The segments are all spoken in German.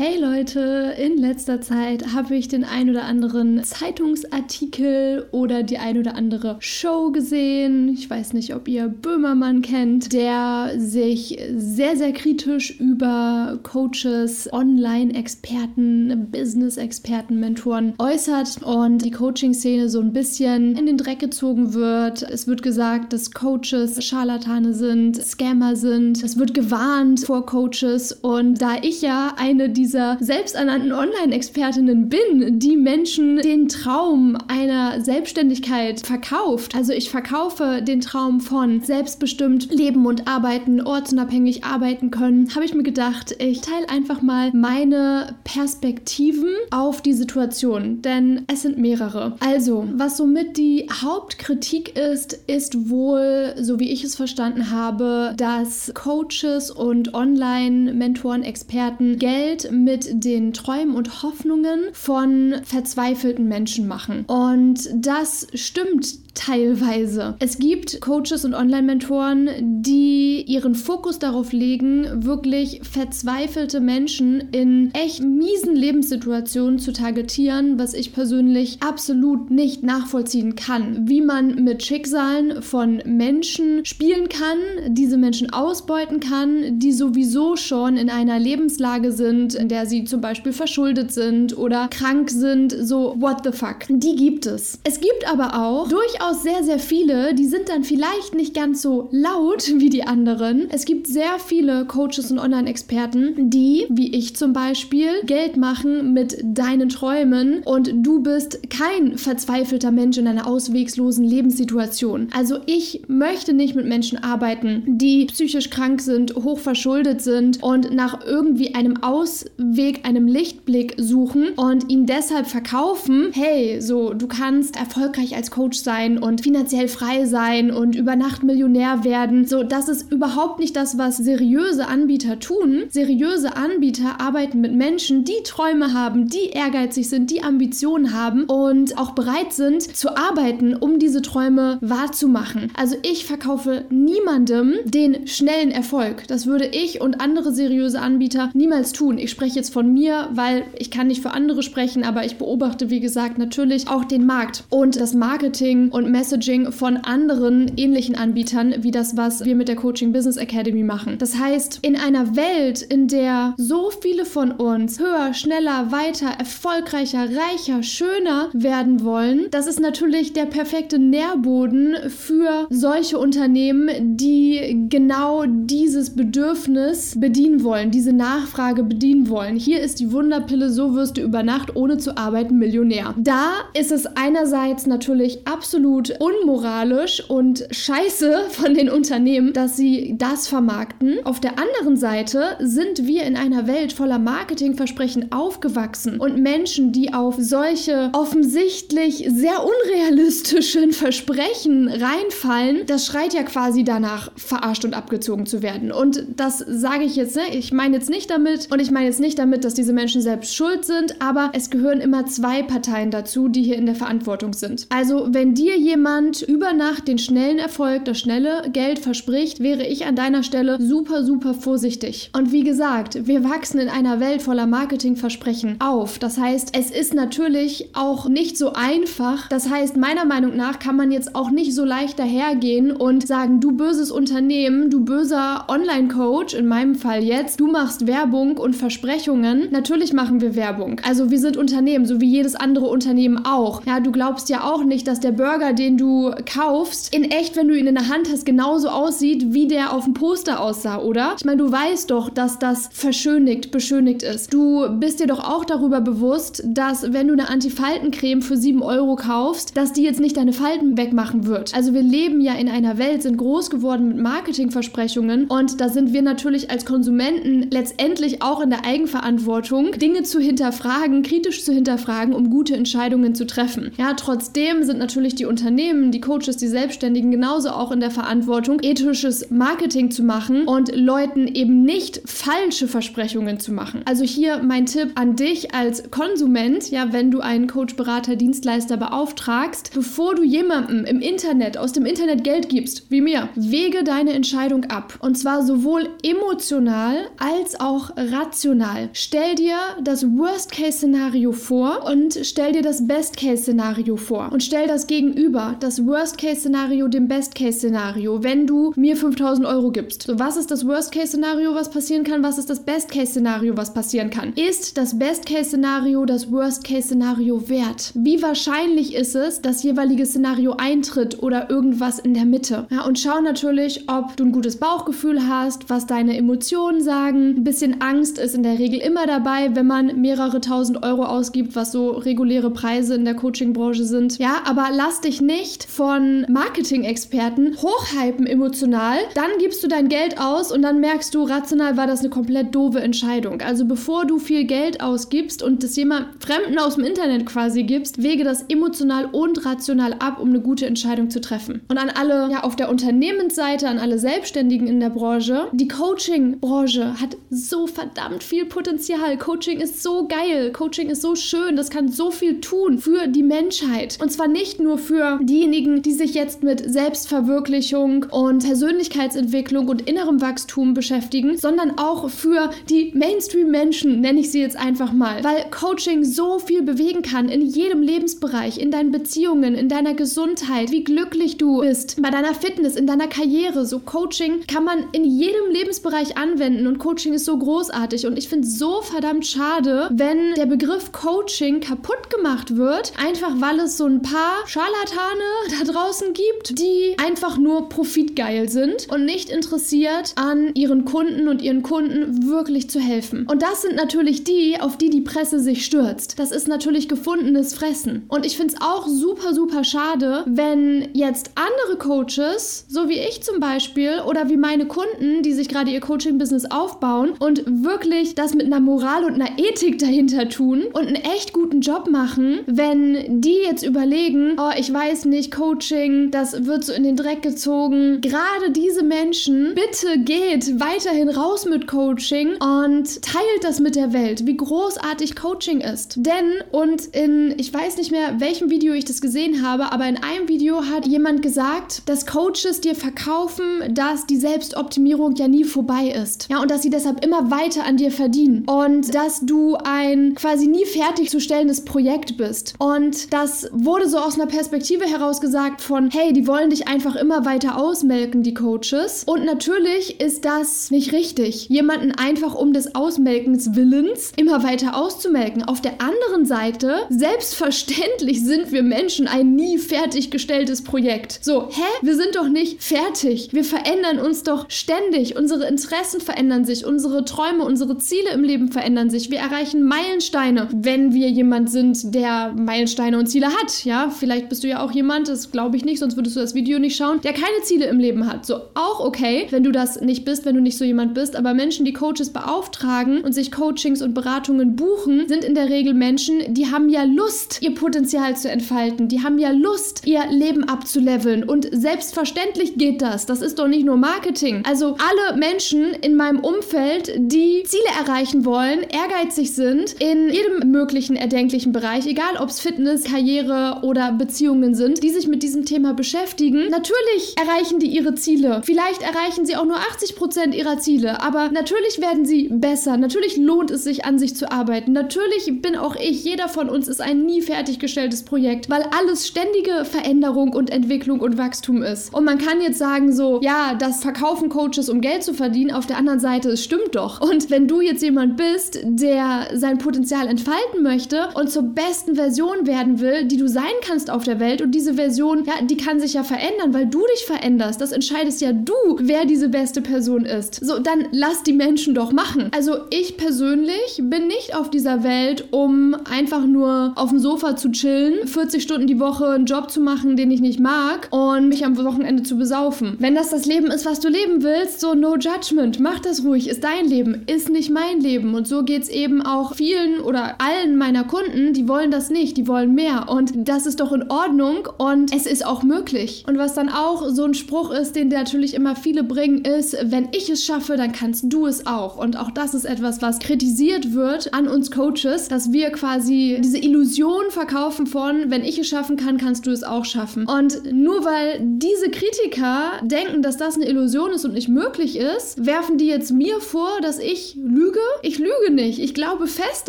Hey Leute, in letzter Zeit habe ich den ein oder anderen Zeitungsartikel oder die ein oder andere Show gesehen. Ich weiß nicht, ob ihr Böhmermann kennt, der sich sehr, sehr kritisch über Coaches, Online-Experten, Business-Experten, Mentoren äußert und die Coaching-Szene so ein bisschen in den Dreck gezogen wird. Es wird gesagt, dass Coaches Scharlatane sind, Scammer sind. Es wird gewarnt vor Coaches und da ich ja eine dieser dieser selbsternannten Online-Expertinnen bin, die Menschen den Traum einer Selbstständigkeit verkauft. Also ich verkaufe den Traum von selbstbestimmt leben und arbeiten, ortsunabhängig arbeiten können, habe ich mir gedacht, ich teile einfach mal meine Perspektiven auf die Situation, denn es sind mehrere. Also, was somit die Hauptkritik ist, ist wohl, so wie ich es verstanden habe, dass Coaches und Online-Mentoren, Experten Geld mit den Träumen und Hoffnungen von verzweifelten Menschen machen. Und das stimmt teilweise. Es gibt Coaches und Online-Mentoren, die ihren Fokus darauf legen, wirklich verzweifelte Menschen in echt miesen Lebenssituationen zu targetieren, was ich persönlich absolut nicht nachvollziehen kann. Wie man mit Schicksalen von Menschen spielen kann, diese Menschen ausbeuten kann, die sowieso schon in einer Lebenslage sind, in der sie zum Beispiel verschuldet sind oder krank sind, so what the fuck. Die gibt es. Es gibt aber auch durchaus durchaus sehr, sehr viele, die sind dann vielleicht nicht ganz so laut wie die anderen. Es gibt sehr viele Coaches und Online-Experten, die, wie ich zum Beispiel, Geld machen mit deinen Träumen und du bist kein verzweifelter Mensch in einer auswegslosen Lebenssituation. Also ich möchte nicht mit Menschen arbeiten, die psychisch krank sind, hochverschuldet sind und nach irgendwie einem Ausweg, einem Lichtblick suchen und ihn deshalb verkaufen, hey, so, du kannst erfolgreich als Coach sein und finanziell frei sein und über Nacht Millionär werden. So, das ist überhaupt nicht das, was seriöse Anbieter tun. Seriöse Anbieter arbeiten mit Menschen, die Träume haben, die ehrgeizig sind, die Ambitionen haben und auch bereit sind zu arbeiten, um diese Träume wahrzumachen. Also ich verkaufe niemandem den schnellen Erfolg. Das würde ich und andere seriöse Anbieter niemals tun. Ich spreche jetzt von mir, weil ich kann nicht für andere sprechen, aber ich beobachte, wie gesagt, natürlich auch den Markt und das Marketing und Messaging von anderen ähnlichen Anbietern, wie das, was wir mit der Coaching Business Academy machen. Das heißt, in einer Welt, in der so viele von uns höher, schneller, weiter, erfolgreicher, reicher, schöner werden wollen, das ist natürlich der perfekte Nährboden für solche Unternehmen, die genau dieses Bedürfnis bedienen wollen, diese Nachfrage bedienen wollen. Hier ist die Wunderpille, so wirst du über Nacht ohne zu arbeiten Millionär. Da ist es einerseits natürlich absolut absolut unmoralisch und scheiße von den Unternehmen, dass sie das vermarkten. Auf der anderen Seite sind wir in einer Welt voller Marketingversprechen aufgewachsen und Menschen, die auf solche offensichtlich sehr unrealistischen Versprechen reinfallen, das schreit ja quasi danach, verarscht und abgezogen zu werden. Und das sage ich jetzt, ne? ich meine jetzt nicht damit und ich meine jetzt nicht damit, dass diese Menschen selbst schuld sind, aber es gehören immer zwei Parteien dazu, die hier in der Verantwortung sind. Also wenn dir jemand über Nacht den schnellen Erfolg, das schnelle Geld verspricht, wäre ich an deiner Stelle super, super vorsichtig. Und wie gesagt, wir wachsen in einer Welt voller Marketingversprechen auf. Das heißt, es ist natürlich auch nicht so einfach. Das heißt, meiner Meinung nach kann man jetzt auch nicht so leicht dahergehen und sagen, du böses Unternehmen, du böser Online-Coach, in meinem Fall jetzt, du machst Werbung und Versprechungen. Natürlich machen wir Werbung. Also wir sind Unternehmen, so wie jedes andere Unternehmen auch. Ja, du glaubst ja auch nicht, dass der Burger, den du kaufst, in echt, wenn du ihn in der Hand hast, genauso aussieht, wie der auf dem Poster aussah, oder? Ich meine, du weißt doch, dass das verschönigt, beschönigt ist. Du bist dir doch auch darüber bewusst, dass wenn du eine Antifaltencreme für 7 Euro kaufst, dass die jetzt nicht deine Falten wegmachen wird. Also wir leben ja in einer Welt, sind groß geworden mit Marketingversprechungen und da sind wir natürlich als Konsumenten letztendlich auch in der Eigenverantwortung, Dinge zu hinterfragen, kritisch zu hinterfragen, um gute Entscheidungen zu treffen. Ja, trotzdem sind natürlich die Unternehmen Unternehmen, die Coaches, die Selbstständigen genauso auch in der Verantwortung, ethisches Marketing zu machen und Leuten eben nicht falsche Versprechungen zu machen. Also hier mein Tipp an dich als Konsument, ja, wenn du einen Coach, Berater, Dienstleister beauftragst, bevor du jemandem im Internet aus dem Internet Geld gibst, wie mir, wege deine Entscheidung ab. Und zwar sowohl emotional als auch rational. Stell dir das Worst-Case-Szenario vor und stell dir das Best-Case-Szenario vor. Und stell das gegenüber, das Worst-Case-Szenario dem Best-Case-Szenario, wenn du mir 5000 Euro gibst. So, was ist das Worst-Case-Szenario, was passieren kann? Was ist das Best-Case-Szenario, was passieren kann? Ist das Best-Case-Szenario das Worst-Case-Szenario wert? Wie wahrscheinlich ist es, das jeweilige Szenario eintritt oder irgendwas in der Mitte? Ja, und schau natürlich, ob du ein gutes Bauchgefühl hast, was deine Emotionen sagen. Ein bisschen Angst ist in der Regel immer dabei, wenn man mehrere tausend Euro ausgibt, was so reguläre Preise in der Coaching-Branche sind. Ja, aber lass dich nicht von Marketing-Experten hochhypen emotional. Dann gibst du dein Geld aus und dann merkst du, rational war das eine komplett doofe Entscheidung. Also bevor du viel Geld ausgibst und das jemand Fremden aus dem Internet quasi gibst, wege das emotional und rational ab, um eine gute Entscheidung zu treffen. Und an alle ja, auf der Unternehmensseite, an alle Selbstständigen in der Branche, die Coaching-Branche hat so verdammt viel Potenzial. Coaching ist so geil. Coaching ist so schön. Das kann so viel tun für die Menschheit. Und zwar nicht nur für diejenigen, die sich jetzt mit Selbstverwirklichung und Persönlichkeitsentwicklung und innerem Wachstum beschäftigen, sondern auch für die Mainstream-Menschen, nenne ich sie jetzt einfach mal. Weil Coaching so viel bewegen kann in jedem Lebensbereich, in deinen Beziehungen, in deiner Gesundheit, wie glücklich du bist, bei deiner Fitness, in deiner Karriere. So Coaching kann man in jedem Lebensbereich anwenden und Coaching ist so großartig. Und ich finde es so verdammt schade, wenn der Begriff Coaching kaputt gemacht wird, einfach weil es so ein paar Scharlatane da draußen gibt, die einfach nur profitgeil sind und nicht interessiert an ihren Kunden und ihren Kunden wirklich zu helfen. Und das sind natürlich die, auf die die Presse sich stürzt. Das ist natürlich gefundenes Fressen. Und ich finde es auch super, super schade, wenn jetzt andere Coaches, so wie ich zum Beispiel, oder wie meine Kunden, die sich gerade ihr Coaching-Business aufbauen und wirklich das mit einer Moral und einer Ethik dahinter tun und einen echt guten Job machen, wenn die jetzt überlegen, oh, ich weiß nicht, Coaching, das wird so in den Dreck gezogen. Gerade diese Menschen, bitte geht weiterhin raus mit Coaching und teilt das mit der Welt, wie großartig Coaching ist. Denn, und in, ich weiß nicht mehr, welchem Video ich das gesehen habe, aber in einem Video hat jemand gesagt, dass Coaches dir verkaufen, dass die Selbstoptimierung ja nie vorbei ist. Ja, und dass sie deshalb immer weiter an dir verdienen. Und dass du ein quasi nie fertigzustellendes Projekt bist. Und das wurde so aus einer Perspektive heraus gesagt von, hey, die wollen dich einfach immer weiter ausmelken, die Coaches. Und natürlich ist das nicht richtig, jemanden einfach um des Ausmelkens Willens immer weiter auszumelken. Auf der anderen Seite, selbstverständlich sind wir Menschen ein nie fertiggestelltes Projekt. So, hä? Wir sind doch nicht fertig. Wir verändern uns doch ständig. Unsere Interessen verändern sich, unsere Träume, unsere Ziele im Leben verändern sich. Wir erreichen Meilensteine, wenn wir jemand sind, der Meilensteine und Ziele hat. Ja, vielleicht bist du ja auch jemand, das glaube ich nicht, sonst würdest du das Video nicht schauen, der keine Ziele im Leben hat. So, auch okay, wenn du das nicht bist, wenn du nicht so jemand bist, aber Menschen, die Coaches beauftragen und sich Coachings und Beratungen buchen, sind in der Regel Menschen, die haben ja Lust, ihr Potenzial zu entfalten. Die haben ja Lust, ihr Leben abzuleveln. Und selbstverständlich geht das. Das ist doch nicht nur Marketing. Also alle Menschen in meinem Umfeld, die Ziele erreichen wollen, ehrgeizig sind, in jedem möglichen erdenklichen Bereich, egal ob es Fitness, Karriere oder Beziehungen sind, die sich mit diesem Thema beschäftigen. Natürlich erreichen die ihre Ziele. Vielleicht erreichen sie auch nur 80 Prozent ihrer Ziele, aber natürlich werden sie besser. Natürlich lohnt es sich, an sich zu arbeiten. Natürlich bin auch ich, jeder von uns ist ein nie fertiggestelltes Projekt, weil alles ständige Veränderung und Entwicklung und Wachstum ist. Und man kann jetzt sagen so, ja, das verkaufen Coaches, um Geld zu verdienen. Auf der anderen Seite, es stimmt doch. Und wenn du jetzt jemand bist, der sein Potenzial entfalten möchte und zur besten Version werden will, die du sein kannst auf der Welt und diese Version, ja, die kann sich ja verändern, weil du dich veränderst. Das entscheidest ja du, wer diese beste Person ist. So, dann lass die Menschen doch machen. Also ich persönlich bin nicht auf dieser Welt, um einfach nur auf dem Sofa zu chillen, 40 Stunden die Woche einen Job zu machen, den ich nicht mag und mich am Wochenende zu besaufen. Wenn das das Leben ist, was du leben willst, so no judgment, mach das ruhig, ist dein Leben, ist nicht mein Leben. Und so geht es eben auch vielen oder allen meiner Kunden, die wollen das nicht, die wollen mehr. Und das ist doch in Ordnung Ordnung und es ist auch möglich. Und was dann auch so ein Spruch ist, den natürlich immer viele bringen, ist, wenn ich es schaffe, dann kannst du es auch. Und auch das ist etwas, was kritisiert wird an uns Coaches, dass wir quasi diese Illusion verkaufen von, wenn ich es schaffen kann, kannst du es auch schaffen. Und nur weil diese Kritiker denken, dass das eine Illusion ist und nicht möglich ist, werfen die jetzt mir vor, dass ich lüge. Ich lüge nicht. Ich glaube fest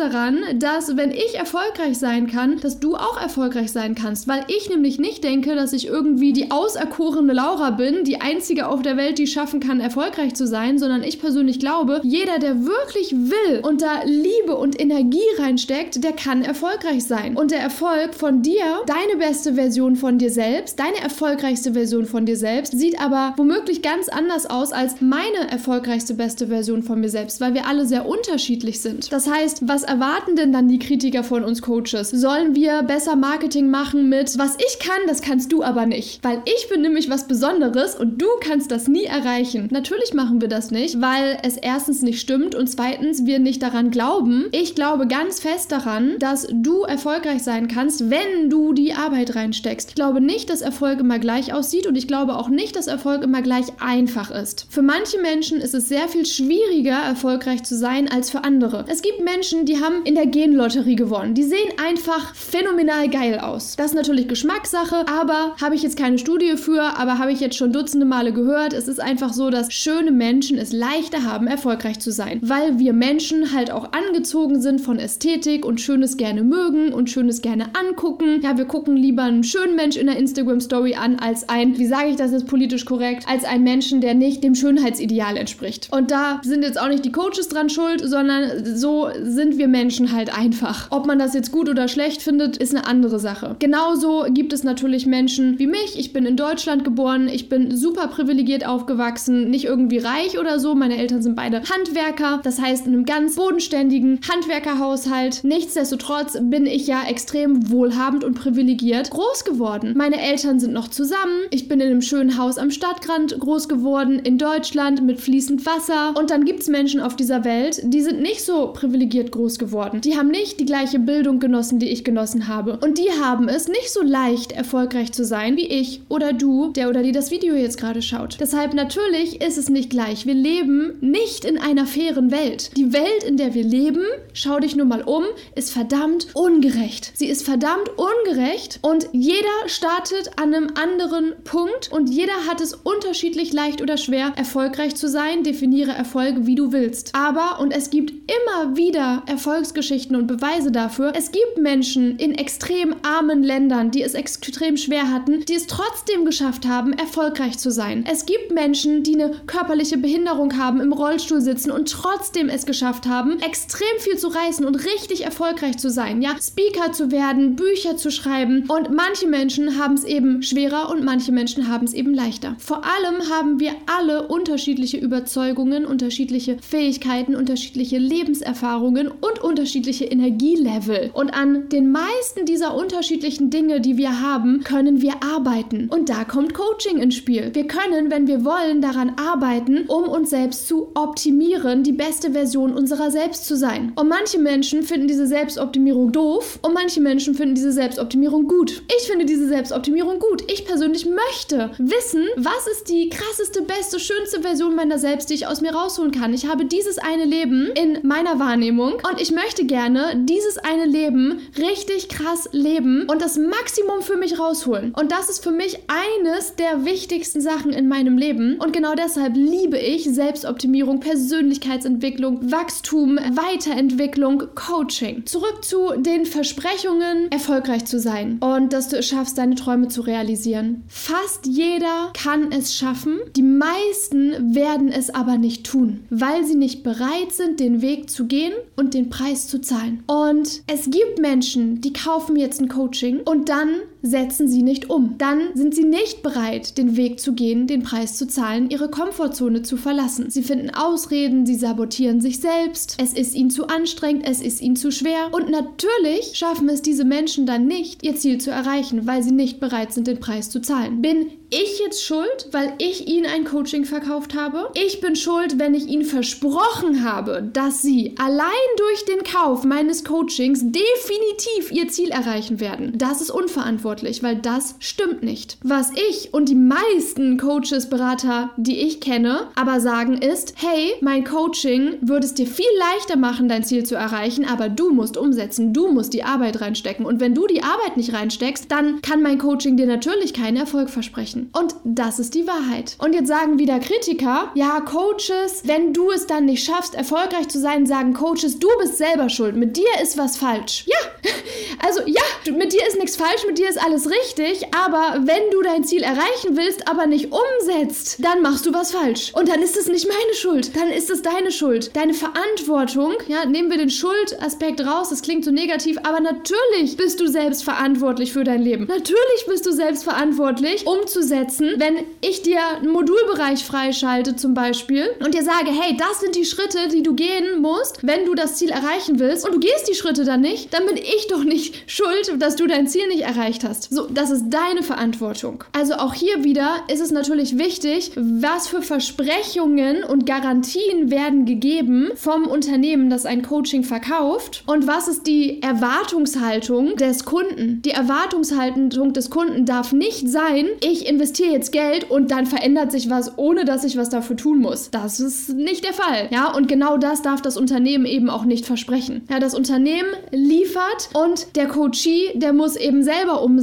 daran, dass wenn ich erfolgreich sein kann, dass du auch erfolgreich sein kannst. Weil ich nämlich nicht denke, dass ich irgendwie die auserkorene Laura bin, die einzige auf der Welt, die schaffen kann, erfolgreich zu sein, sondern ich persönlich glaube, jeder, der wirklich will und da Liebe und Energie reinsteckt, der kann erfolgreich sein. Und der Erfolg von dir, deine beste Version von dir selbst, deine erfolgreichste Version von dir selbst, sieht aber womöglich ganz anders aus als meine erfolgreichste beste Version von mir selbst, weil wir alle sehr unterschiedlich sind. Das heißt, was erwarten denn dann die Kritiker von uns Coaches? Sollen wir besser Marketing machen mit, was ich kann, das kannst du aber nicht? Weil ich bin nämlich was Besonderes und du kannst das nie erreichen. Natürlich machen wir das nicht, weil es erstens nicht stimmt und zweitens wir nicht daran glauben. Ich glaube ganz fest daran, dass du erfolgreich sein kannst, wenn du die Arbeit reinsteckst. Ich glaube nicht, dass Erfolg immer gleich aussieht und ich glaube auch nicht, dass Erfolg immer gleich einfach ist. Für manche Menschen ist es sehr viel schwieriger, erfolgreich zu sein als für andere. Es gibt Menschen, die haben in der Genlotterie gewonnen. Die sehen einfach phänomenal geil aus. Das ist natürlich Geschmackssache, aber habe ich jetzt keine Studie für, aber habe ich jetzt schon dutzende Male gehört. Es ist einfach so, dass schöne Menschen es leichter haben, erfolgreich zu sein, weil wir Menschen halt auch angezogen sind von Ästhetik und Schönes gerne mögen und Schönes gerne angucken. Ja, wir gucken lieber einen schönen Mensch in der Instagram Story an als ein, wie sage ich das jetzt politisch korrekt, als einen Menschen, der nicht dem Schönheitsideal entspricht. Und da sind jetzt auch nicht die Coaches dran schuld, sondern so sind wir Menschen halt einfach. Ob man das jetzt gut oder schlecht findet, ist eine andere Sache. Genauso gibt es natürlich Menschen wie mich. Ich bin in Deutschland geboren, ich bin super privilegiert aufgewachsen, nicht irgendwie reich oder so. Meine Eltern sind beide Handwerker, das heißt in einem ganz bodenständigen Handwerkerhaushalt. Nichtsdestotrotz bin ich ja extrem wohlhabend und privilegiert groß geworden. Meine Eltern sind noch zusammen. Ich bin in einem schönen Haus am Stadtrand groß geworden, in Deutschland mit fließend Wasser. Und dann gibt es Menschen auf dieser Welt, die sind nicht so privilegiert groß geworden. Die haben nicht die gleiche Bildung genossen, die ich genossen habe. Und die haben es nicht so leicht, erfolgreich zu sein wie ich oder du, der oder die das Video jetzt gerade schaut. Deshalb natürlich ist es nicht gleich. Wir leben nicht in einer fairen Welt. Die Welt, in der wir leben, schau dich nur mal um, ist verdammt ungerecht. Sie ist verdammt ungerecht und jeder startet an einem anderen Punkt und jeder hat es unterschiedlich leicht oder schwer, erfolgreich zu sein. Definiere Erfolg, wie du willst. Aber, und es gibt immer wieder Erfolgsgeschichten und Beweise dafür, es gibt Menschen in extrem armen Ländern, die es extrem schwer hatten, die es trotzdem geschafft haben, erfolgreich zu sein. Es gibt Menschen, die eine körperliche Behinderung haben, im Rollstuhl sitzen und trotzdem es geschafft haben, extrem viel zu reißen und richtig erfolgreich zu sein. Ja, Speaker zu werden, Bücher zu schreiben. Und manche Menschen haben es eben schwerer und manche Menschen haben es eben leichter. Vor allem haben wir alle unterschiedliche Überzeugungen, unterschiedliche Fähigkeiten, unterschiedliche Lebenserfahrungen und unterschiedliche Energielevel. Und an den meisten dieser unterschiedlichen Dinge, die wir haben, können wir arbeiten. Und da kommt Coaching ins Spiel. Wir können, wenn wir wollen, daran arbeiten, um uns selbst zu optimieren, die beste Version unserer selbst zu sein. Und manche Menschen finden diese Selbstoptimierung doof und manche Menschen finden diese Selbstoptimierung gut. Ich finde diese Selbstoptimierung gut. Ich persönlich möchte wissen, was ist die krasseste, beste, schönste Version meiner selbst, die ich aus mir rausholen kann. Ich habe dieses eine Leben in meiner Wahrnehmung und ich möchte gerne dieses eine Leben richtig krass leben und das Maximum für mich rausholen. Und das ist für mich eines der wichtigsten Sachen in meinem Leben. Und genau deshalb liebe ich Selbstoptimierung, Persönlichkeitsentwicklung, Wachstum, Weiterentwicklung, Coaching. Zurück zu den Versprechungen, erfolgreich zu sein und dass du es schaffst, deine Träume zu realisieren. Fast jeder kann es schaffen. Die meisten werden es aber nicht tun, weil sie nicht bereit sind, den Weg zu gehen und den Preis zu zahlen. Und es gibt Menschen, die kaufen jetzt ein Coaching und dann one setzen sie nicht um. Dann sind sie nicht bereit, den Weg zu gehen, den Preis zu zahlen, ihre Komfortzone zu verlassen. Sie finden Ausreden, sie sabotieren sich selbst, es ist ihnen zu anstrengend, es ist ihnen zu schwer und natürlich schaffen es diese Menschen dann nicht, ihr Ziel zu erreichen, weil sie nicht bereit sind, den Preis zu zahlen. Bin ich jetzt schuld, weil ich ihnen ein Coaching verkauft habe? Ich bin schuld, wenn ich ihnen versprochen habe, dass sie allein durch den Kauf meines Coachings definitiv ihr Ziel erreichen werden. Das ist unverantwortlich verantwortlich, weil das stimmt nicht. Was ich und die meisten Coaches, Berater, die ich kenne, aber sagen ist, hey, mein Coaching würde es dir viel leichter machen, dein Ziel zu erreichen, aber du musst umsetzen, du musst die Arbeit reinstecken. Und wenn du die Arbeit nicht reinsteckst, dann kann mein Coaching dir natürlich keinen Erfolg versprechen. Und das ist die Wahrheit. Und jetzt sagen wieder Kritiker, ja, Coaches, wenn du es dann nicht schaffst, erfolgreich zu sein, sagen Coaches, du bist selber schuld, mit dir ist was falsch. Ja, also ja, mit dir ist nichts falsch, mit dir ist alles richtig, aber wenn du dein Ziel erreichen willst, aber nicht umsetzt, dann machst du was falsch. Und dann ist es nicht meine Schuld, dann ist es deine Schuld. Deine Verantwortung, ja, nehmen wir den Schuldaspekt raus, das klingt so negativ, aber natürlich bist du selbst verantwortlich für dein Leben. Natürlich bist du selbst verantwortlich, umzusetzen, wenn ich dir einen Modulbereich freischalte zum Beispiel und dir sage, hey, das sind die Schritte, die du gehen musst, wenn du das Ziel erreichen willst und du gehst die Schritte dann nicht, dann bin ich doch nicht schuld, dass du dein Ziel nicht erreicht hast. So, das ist deine Verantwortung. Also auch hier wieder ist es natürlich wichtig, was für Versprechungen und Garantien werden gegeben vom Unternehmen, das ein Coaching verkauft und was ist die Erwartungshaltung des Kunden. Die Erwartungshaltung des Kunden darf nicht sein, ich investiere jetzt Geld und dann verändert sich was, ohne dass ich was dafür tun muss. Das ist nicht der Fall. Ja, und genau das darf das Unternehmen eben auch nicht versprechen. Ja, das Unternehmen liefert und der Coachee, der muss eben selber umsetzen,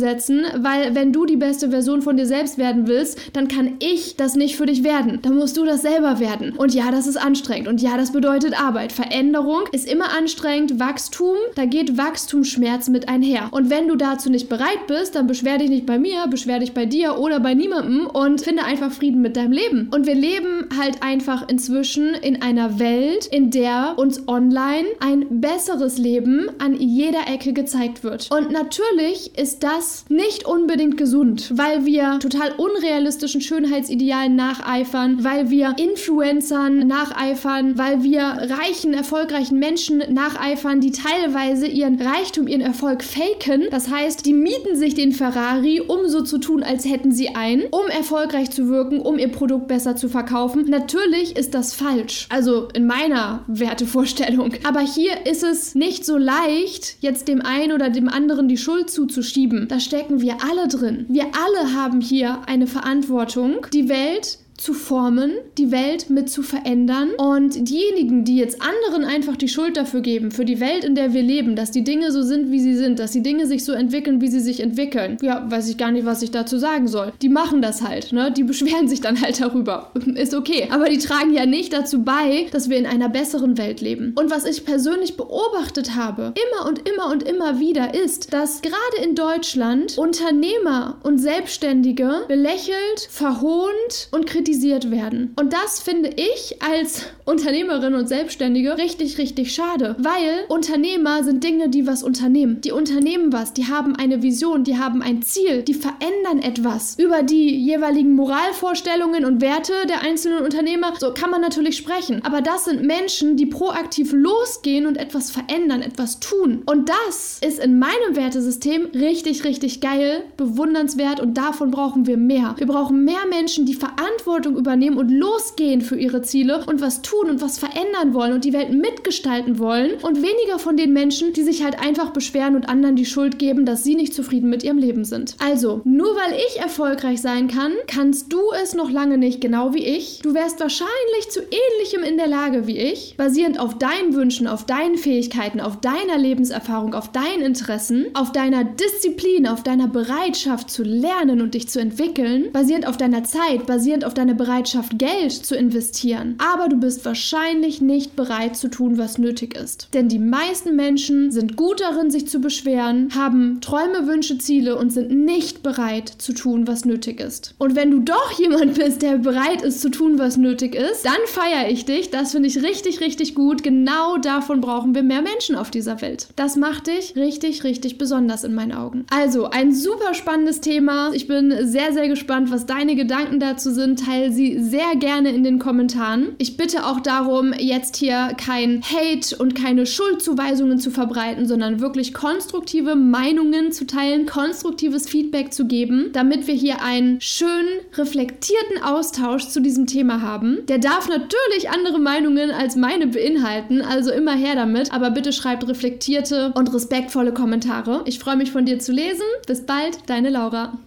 weil wenn du die beste Version von dir selbst werden willst, dann kann ich das nicht für dich werden. Dann musst du das selber werden. Und ja, das ist anstrengend. Und ja, das bedeutet Arbeit. Veränderung ist immer anstrengend. Wachstum, da geht Wachstumsschmerz mit einher. Und wenn du dazu nicht bereit bist, dann beschwer dich nicht bei mir, beschwer dich bei dir oder bei niemandem und finde einfach Frieden mit deinem Leben. Und wir leben halt einfach inzwischen in einer Welt, in der uns online ein besseres Leben an jeder Ecke gezeigt wird. Und natürlich ist das nicht unbedingt gesund, weil wir total unrealistischen Schönheitsidealen nacheifern, weil wir Influencern nacheifern, weil wir reichen, erfolgreichen Menschen nacheifern, die teilweise ihren Reichtum, ihren Erfolg faken. Das heißt, die mieten sich den Ferrari, um so zu tun, als hätten sie einen, um erfolgreich zu wirken, um ihr Produkt besser zu verkaufen. Natürlich ist das falsch. Also in meiner Wertevorstellung. Aber hier ist es nicht so leicht, jetzt dem einen oder dem anderen die Schuld zuzuschieben. Stecken wir alle drin. Wir alle haben hier eine Verantwortung, die Welt zu formen, die Welt mit zu verändern. Und diejenigen, die jetzt anderen einfach die Schuld dafür geben, für die Welt, in der wir leben, dass die Dinge so sind, wie sie sind, dass die Dinge sich so entwickeln, wie sie sich entwickeln, ja, weiß ich gar nicht, was ich dazu sagen soll. Die machen das halt, ne? Die beschweren sich dann halt darüber. Ist okay. Aber die tragen ja nicht dazu bei, dass wir in einer besseren Welt leben. Und was ich persönlich beobachtet habe, immer und immer und immer wieder, ist, dass gerade in Deutschland Unternehmer und Selbstständige belächelt, verhohnt und kritisiert kritisiert werden. Und das finde ich als Unternehmerin und Selbstständige richtig, richtig schade, weil Unternehmer sind Dinge, die was unternehmen. Die unternehmen was, die haben eine Vision, die haben ein Ziel, die verändern etwas. Über die jeweiligen Moralvorstellungen und Werte der einzelnen Unternehmer, so kann man natürlich sprechen. Aber das sind Menschen, die proaktiv losgehen und etwas verändern, etwas tun. Und das ist in meinem Wertesystem richtig, richtig geil, bewundernswert und davon brauchen wir mehr. Wir brauchen mehr Menschen, die Verantwortung Verantwortung übernehmen und losgehen für ihre Ziele und was tun und was verändern wollen und die Welt mitgestalten wollen und weniger von den Menschen, die sich halt einfach beschweren und anderen die Schuld geben, dass sie nicht zufrieden mit ihrem Leben sind. Also, nur weil ich erfolgreich sein kann, kannst du es noch lange nicht, genau wie ich. Du wärst wahrscheinlich zu ähnlichem in der Lage wie ich, basierend auf deinen Wünschen, auf deinen Fähigkeiten, auf deiner Lebenserfahrung, auf deinen Interessen, auf deiner Disziplin, auf deiner Bereitschaft zu lernen und dich zu entwickeln, basierend auf deiner Zeit, basierend auf deiner deine Bereitschaft, Geld zu investieren, aber du bist wahrscheinlich nicht bereit zu tun, was nötig ist. Denn die meisten Menschen sind gut darin, sich zu beschweren, haben Träume, Wünsche, Ziele und sind nicht bereit zu tun, was nötig ist. Und wenn du doch jemand bist, der bereit ist zu tun, was nötig ist, dann feiere ich dich. Das finde ich richtig, richtig gut. Genau davon brauchen wir mehr Menschen auf dieser Welt. Das macht dich richtig, richtig besonders in meinen Augen. Also, ein super spannendes Thema. Ich bin sehr, sehr gespannt, was deine Gedanken dazu sind. Teil teile sie sehr gerne in den Kommentaren. Ich bitte auch darum, jetzt hier kein Hate und keine Schuldzuweisungen zu verbreiten, sondern wirklich konstruktive Meinungen zu teilen, konstruktives Feedback zu geben, damit wir hier einen schönen, reflektierten Austausch zu diesem Thema haben. Der darf natürlich andere Meinungen als meine beinhalten, also immer her damit, aber bitte schreibt reflektierte und respektvolle Kommentare. Ich freue mich von dir zu lesen. Bis bald, deine Laura.